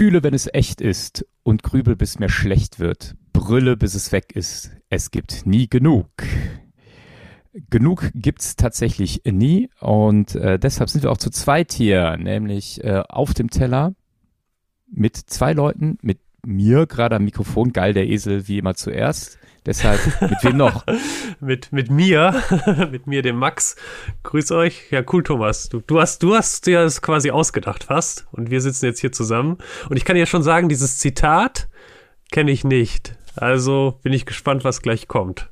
Fühle, wenn es echt ist und grübel, bis mir schlecht wird. Brülle, bis es weg ist. Es gibt nie genug. Genug gibt's tatsächlich nie und äh, deshalb sind wir auch zu zweit hier, nämlich äh, auf dem Teller mit zwei Leuten, mit mir gerade am Mikrofon, geil der Esel wie immer zuerst. Deshalb, mit wem noch? mit, mit mir, mit mir, dem Max. Grüß euch. Ja, cool, Thomas. Du, du hast, du hast dir das quasi ausgedacht fast. Und wir sitzen jetzt hier zusammen. Und ich kann dir schon sagen, dieses Zitat kenne ich nicht. Also bin ich gespannt, was gleich kommt.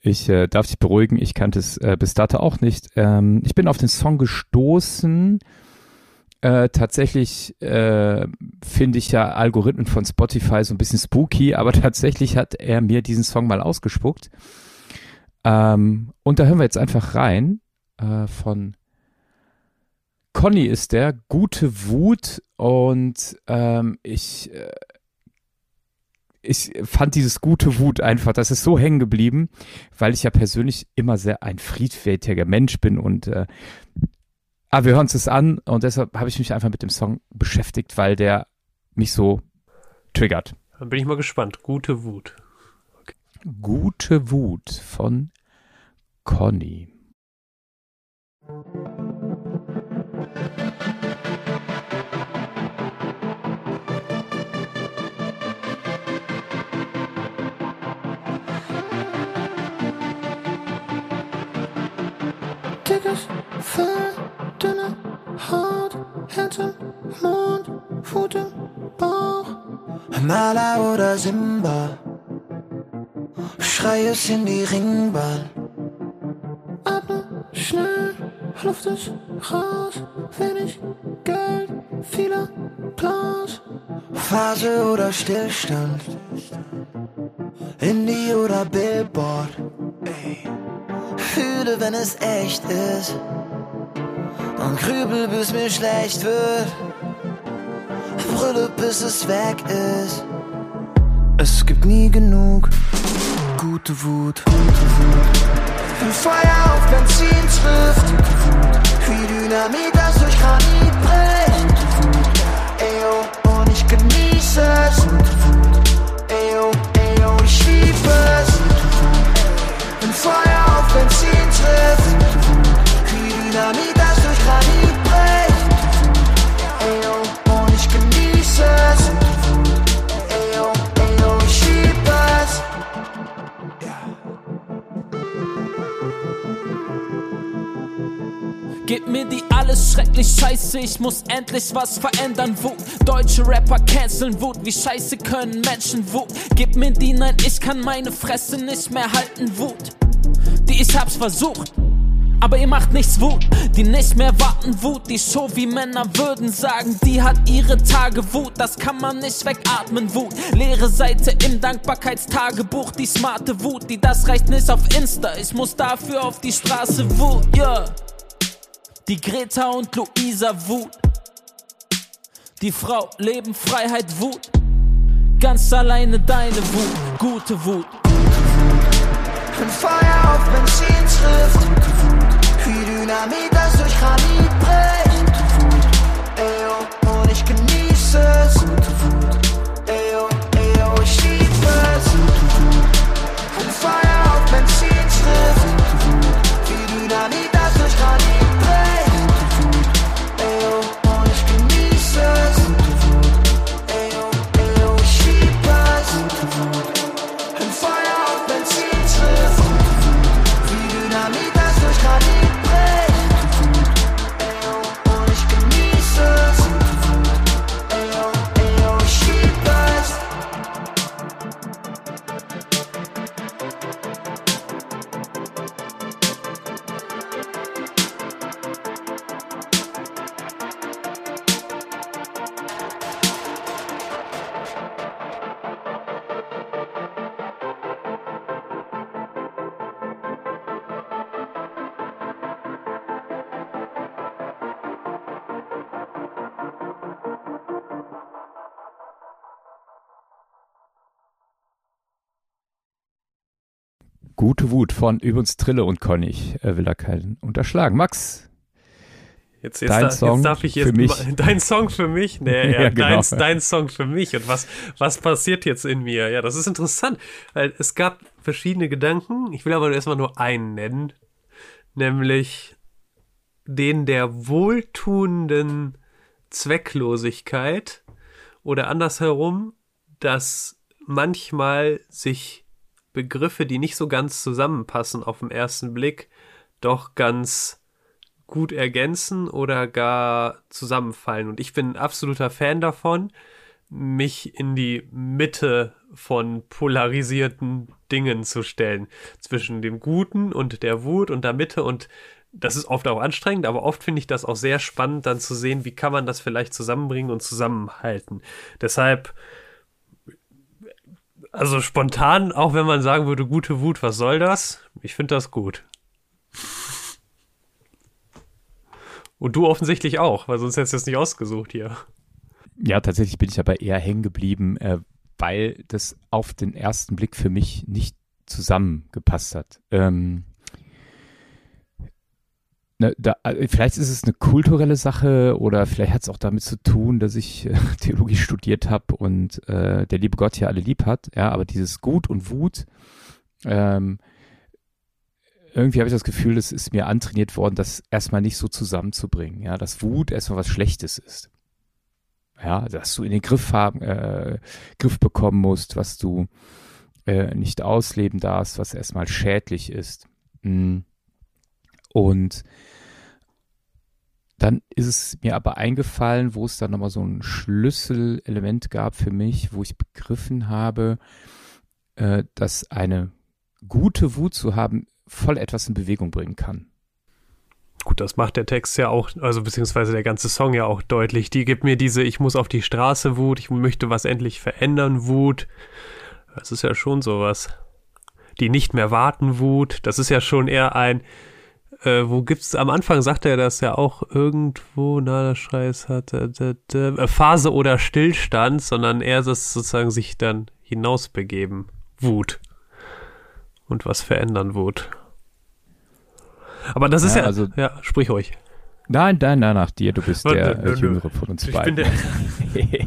Ich äh, darf dich beruhigen, ich kannte es äh, bis dato auch nicht. Ähm, ich bin auf den Song gestoßen. Äh, tatsächlich äh, finde ich ja Algorithmen von Spotify so ein bisschen spooky, aber tatsächlich hat er mir diesen Song mal ausgespuckt. Ähm, und da hören wir jetzt einfach rein äh, von Conny ist der, gute Wut und ähm, ich äh, ich fand dieses gute Wut einfach, das ist so hängen geblieben, weil ich ja persönlich immer sehr ein friedfertiger Mensch bin und äh, aber wir hören uns das an und deshalb habe ich mich einfach mit dem Song beschäftigt, weil der mich so triggert. Dann bin ich mal gespannt. Gute Wut. Okay. Gute Wut von Conny. dünne Haut, Herz im Mund, Bauch. Mala oder Simba, schrei es in die Ringbahn. Atme schnell, Luft ist raus, wenig Geld, viele Applaus. Phase oder Stillstand, Indie oder Billboard. Fühle, wenn es echt ist. Und grübel, bis mir schlecht wird. Brülle, bis es weg ist. Es gibt nie genug gute Wut. Wenn Feuer auf Benzin trifft, wie Dynamit, das durch Granit bricht. Eyo, und ich genieße es. Eyo, eyo, ich liebe es. Wenn Feuer Benzin trifft. Wie Dynamit, schrecklich scheiße, ich muss endlich was verändern. Wut, deutsche Rapper canceln Wut, wie scheiße können Menschen Wut. Gib mir die, nein, ich kann meine Fresse nicht mehr halten. Wut die ich hab's versucht. Aber ihr macht nichts Wut, die nicht mehr warten Wut, die so wie Männer würden sagen, die hat ihre Tage Wut, das kann man nicht wegatmen Wut. Leere Seite im Dankbarkeitstagebuch, die smarte Wut, die das reicht nicht auf Insta, ich muss dafür auf die Straße Wut, yeah. Die Greta und Luisa Wut, die Frau Leben, Freiheit, Wut, ganz alleine deine Wut, gute Wut. Wenn Feuer auf Benzin trifft, wie Dynamit, das durch Granit bricht. Eyo, und ich genieße es. Eyo, Gute Wut von übrigens Trille und Conny. Äh, will da keinen unterschlagen. Max, Jetzt, jetzt, Dein da, Song jetzt darf ich jetzt für mich. mal- dein Song für mich? Nee, ja, Ja, genau. dein, dein Song für mich. Und was, was passiert jetzt in mir? Ja, das ist interessant, weil es gab verschiedene Gedanken. Ich will aber erstmal nur einen nennen, nämlich den der wohltuenden Zwecklosigkeit oder andersherum, dass manchmal sich Begriffe, die nicht so ganz zusammenpassen auf den ersten Blick, doch ganz gut ergänzen oder gar zusammenfallen. Und ich bin ein absoluter Fan davon, mich in die Mitte von polarisierten Dingen zu stellen. Zwischen dem Guten und der Wut und der Mitte. Und das ist oft auch anstrengend, aber oft finde ich das auch sehr spannend, dann zu sehen, wie kann man das vielleicht zusammenbringen und zusammenhalten. Deshalb, also spontan, auch wenn man sagen würde, gute Wut, was soll das? Ich finde das gut. Und du offensichtlich auch, weil sonst hättest du es nicht ausgesucht hier. Ja, tatsächlich bin ich aber eher hängen geblieben, äh, weil das auf den ersten Blick für mich nicht zusammengepasst hat. Ähm, ne, da, äh, vielleicht ist es eine kulturelle Sache oder vielleicht hat es auch damit zu tun, dass ich äh, Theologie studiert habe und äh, der liebe Gott ja alle lieb hat. Ja, aber dieses Gut und Wut, ähm, irgendwie habe ich das Gefühl, es ist mir antrainiert worden, das erstmal nicht so zusammenzubringen. Ja, dass Wut erstmal was Schlechtes ist. Ja, dass du in den Griff haben, äh, Griff bekommen musst, was du äh, nicht ausleben darfst, was erstmal schädlich ist. Mm. Und dann ist es mir aber eingefallen, wo es dann nochmal so ein Schlüsselelement gab für mich, wo ich begriffen habe, äh, dass eine gute Wut zu haben voll etwas in Bewegung bringen kann. Gut, das macht der Text ja auch, also beziehungsweise der ganze Song ja auch deutlich. Die gibt mir diese, ich muss auf die Straße Wut, ich möchte was endlich verändern Wut. Das ist ja schon sowas. Die nicht mehr warten Wut, das ist ja schon eher ein, äh, wo gibt's, am Anfang sagt er das ja auch irgendwo, na, der Scheiß hat, äh, d- d- äh, Phase oder Stillstand, sondern eher das sozusagen sich dann hinausbegeben. Wut. Und was verändern Wut. Aber das ist Ja, ja, also- ja, sprich ruhig. Nein, nein, nein, nach dir, du bist der nö, nö. Jüngere von uns Ich bin beiden. der,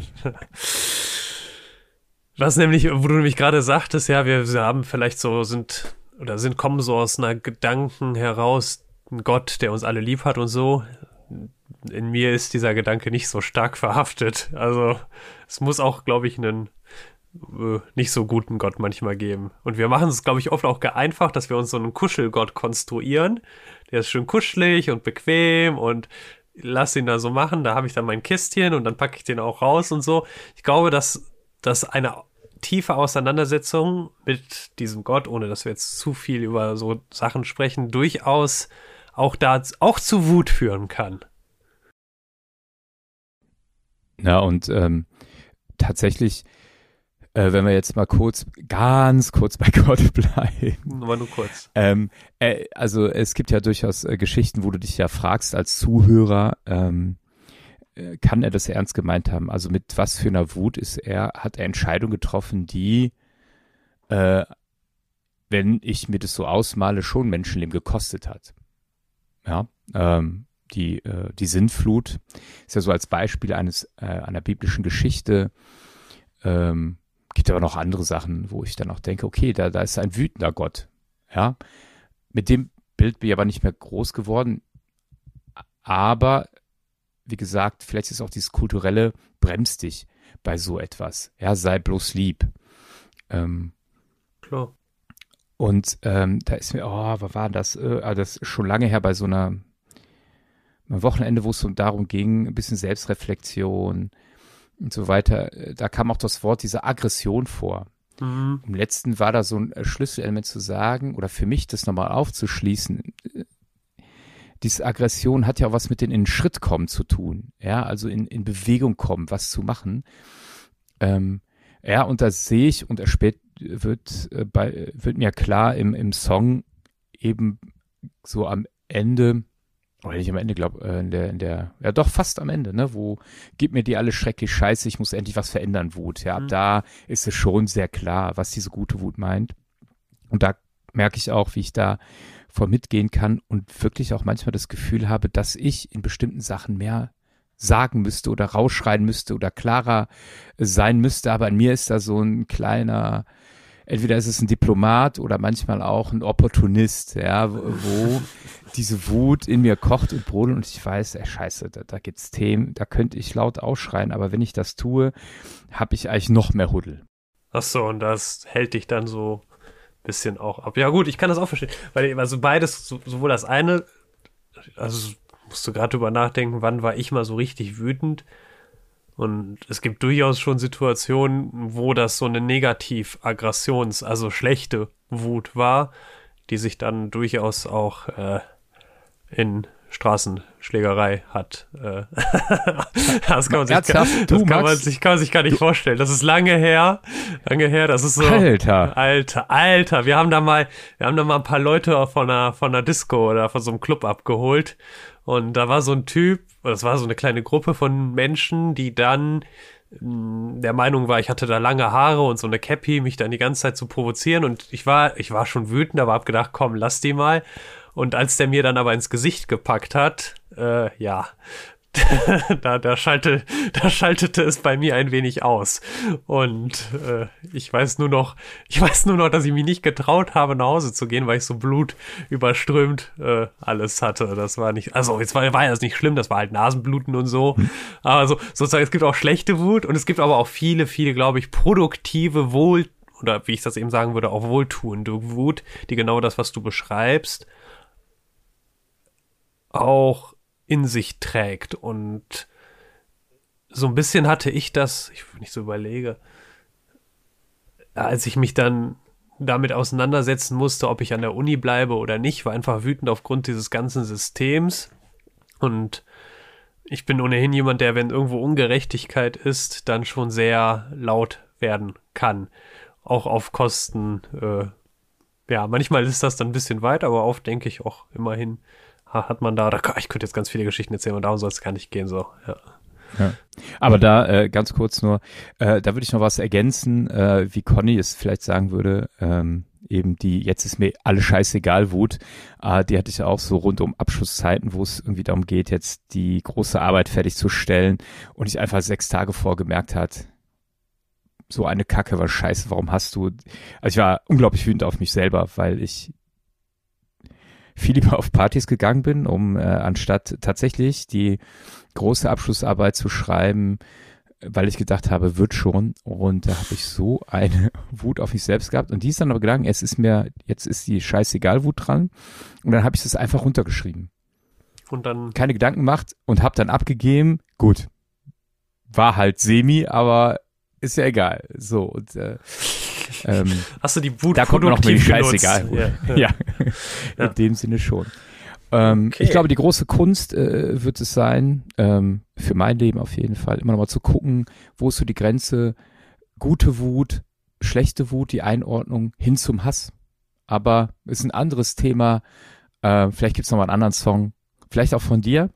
was nämlich, wo du nämlich gerade sagtest, ja, wir haben vielleicht so, sind, oder sind, kommen so aus einer Gedanken heraus, ein Gott, der uns alle lieb hat und so. In mir ist dieser Gedanke nicht so stark verhaftet. Also, es muss auch, glaube ich, einen äh, nicht so guten Gott manchmal geben. Und wir machen es, glaube ich, oft auch geeinfacht, dass wir uns so einen Kuschelgott konstruieren. Der ist schön kuschelig und bequem und lass ihn da so machen. Da habe ich dann mein Kistchen und dann packe ich den auch raus und so. Ich glaube, dass, dass eine tiefe Auseinandersetzung mit diesem Gott, ohne dass wir jetzt zu viel über so Sachen sprechen, durchaus auch da auch zu Wut führen kann. Ja, und ähm, tatsächlich, äh, wenn wir jetzt mal kurz, ganz kurz bei Gott bleiben. Nur nur kurz. Ähm, äh, also es gibt ja durchaus äh, Geschichten, wo du dich ja fragst als Zuhörer, ähm, äh, kann er das ernst gemeint haben? Also mit was für einer Wut ist er, hat er Entscheidungen getroffen, die, äh, wenn ich mir das so ausmale, schon Menschenleben gekostet hat. Ja, ähm, die, äh, die Sintflut ist ja so als Beispiel eines äh, einer biblischen Geschichte. Ähm, gibt aber noch andere Sachen, wo ich dann auch denke, okay, da, da ist ein wütender Gott. Ja, mit dem Bild bin ich aber nicht mehr groß geworden. Aber wie gesagt, vielleicht ist auch dieses kulturelle bremst dich bei so etwas. Ja, sei bloß lieb. Ähm, Klar. Und ähm, da ist mir, oh, was war das? Äh, ah, das ist schon lange her bei so einer am Wochenende, wo es so darum ging, ein bisschen Selbstreflexion und so weiter. äh, Da kam auch das Wort dieser Aggression vor. Mhm. Im letzten war da so ein äh, Schlüsselelement zu sagen oder für mich das nochmal aufzuschließen. äh, Diese Aggression hat ja auch was mit den in den Schritt kommen zu tun. Ja, also in, in Bewegung kommen, was zu machen. Ähm, ja, und da sehe ich und erspät wird, äh, bei, wird mir klar im, im Song eben so am Ende, oder nicht am Ende, glaube äh, in der, in der, ja doch fast am Ende, ne, wo gib mir die alle schrecklich scheiße, ich muss endlich was verändern, Wut. Ja, ab Mhm. da ist es schon sehr klar, was diese gute Wut meint. Und da merke ich auch, wie ich da voll mitgehen kann und wirklich auch manchmal das Gefühl habe, dass ich in bestimmten Sachen mehr sagen müsste oder rausschreien müsste oder klarer sein müsste. Aber an mir ist da so ein kleiner, entweder ist es ein Diplomat oder manchmal auch ein Opportunist, ja, wo diese Wut in mir kocht und brodelt und ich weiß, ey, scheiße, da, da gibt's Themen, da könnte ich laut ausschreien, aber wenn ich das tue, habe ich eigentlich noch mehr Huddel. Ach so, und das hält dich dann so ein bisschen auch ab. Ja gut, ich kann das auch verstehen, weil also beides, sowohl das eine, also musst du gerade drüber nachdenken, wann war ich mal so richtig wütend? Und es gibt durchaus schon Situationen, wo das so eine Negativ-Aggressions-, also schlechte Wut war, die sich dann durchaus auch äh, in Straßenschlägerei hat. Äh, das kann man, sich, das Du, kann man sich, kann man sich gar nicht vorstellen. Das ist lange her. Lange her, das ist so. Alter. Alter, Alter. Wir haben da mal, wir haben da mal ein paar Leute von einer, von einer Disco oder von so einem Club abgeholt. Und da war so ein Typ, das war so eine kleine Gruppe von Menschen, die dann mh, der Meinung war, ich hatte da lange Haare und so eine Cappy, mich dann die ganze Zeit zu provozieren. Und ich war, ich war schon wütend, aber hab gedacht, komm, lass die mal. Und als der mir dann aber ins Gesicht gepackt hat, äh, ja, da, da, schalte, da schaltete es bei mir ein wenig aus. Und äh, ich weiß nur noch, ich weiß nur noch, dass ich mich nicht getraut habe, nach Hause zu gehen, weil ich so Blut überströmt äh, alles hatte. Das war nicht, also jetzt war, war ja das nicht schlimm, das war halt Nasenbluten und so. Aber so, sozusagen, es gibt auch schlechte Wut und es gibt aber auch viele, viele, glaube ich, produktive Wohl, oder wie ich das eben sagen würde, auch wohltuende Wut, die genau das, was du beschreibst, auch in sich trägt. Und so ein bisschen hatte ich das, ich, ich so überlege, als ich mich dann damit auseinandersetzen musste, ob ich an der Uni bleibe oder nicht, war einfach wütend aufgrund dieses ganzen Systems. Und ich bin ohnehin jemand, der, wenn irgendwo Ungerechtigkeit ist, dann schon sehr laut werden kann. Auch auf Kosten, äh, ja, manchmal ist das dann ein bisschen weit, aber oft denke ich auch immerhin, hat man da, da, ich könnte jetzt ganz viele Geschichten erzählen, und darum soll es gar nicht gehen, so, ja. Ja. Aber da äh, ganz kurz nur, äh, da würde ich noch was ergänzen, äh, wie Conny es vielleicht sagen würde, ähm, eben die, jetzt ist mir alles scheißegal Wut, äh, die hatte ich auch so rund um Abschlusszeiten, wo es irgendwie darum geht, jetzt die große Arbeit fertigzustellen und ich einfach sechs Tage vorgemerkt hat, so eine Kacke war scheiße, warum hast du, also ich war unglaublich wütend auf mich selber, weil ich viel lieber auf Partys gegangen bin, um äh, anstatt tatsächlich die große Abschlussarbeit zu schreiben, weil ich gedacht habe, wird schon. Und da habe ich so eine Wut auf mich selbst gehabt. Und die ist dann aber gegangen, es ist mir, jetzt ist die scheißegal Wut dran. Und dann habe ich das einfach runtergeschrieben. Und dann, Keine Gedanken gemacht und habe dann abgegeben. Gut. War halt semi, aber ist ja egal. So, und äh, ähm, hast du die Wut da kommt noch mal die scheißegal. Ja, ja, Ja. in dem Sinne schon. Ähm, Okay. Ich glaube, die große Kunst äh, wird es sein, ähm, für mein Leben auf jeden Fall, immer noch mal zu gucken, wo ist so die Grenze, gute Wut, schlechte Wut, die Einordnung hin zum Hass. Aber ist ein anderes Thema. Äh, vielleicht gibt's noch mal einen anderen Song, vielleicht auch von dir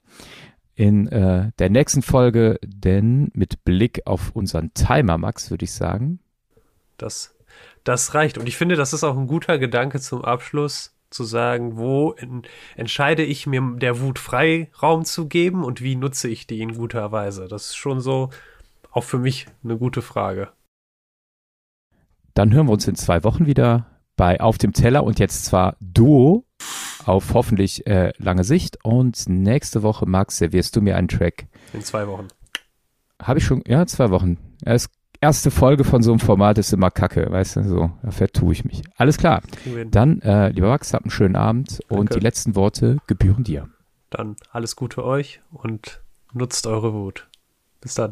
in äh, der nächsten Folge, denn mit Blick auf unseren Timer, Max, würde ich sagen. Das, das reicht. Und ich finde, das ist auch ein guter Gedanke zum Abschluss, zu sagen, wo en, entscheide ich mir der Wut Freiraum zu geben und wie nutze ich die in guter Weise. Das ist schon so auch für mich eine gute Frage. Dann hören wir uns in zwei Wochen wieder bei Auf dem Teller und jetzt zwar Duo auf hoffentlich äh, lange Sicht. Und nächste Woche, Max, servierst du mir einen Track. In zwei Wochen. Habe ich schon, ja, zwei Wochen. Erst erste Folge von so einem Format ist immer Kacke, weißt du, so, da vertue ich mich. Alles klar. Dann, äh, lieber Max, hab einen schönen Abend und Danke. die letzten Worte gebühren dir. Dann alles Gute euch und nutzt eure Wut. Bis dann.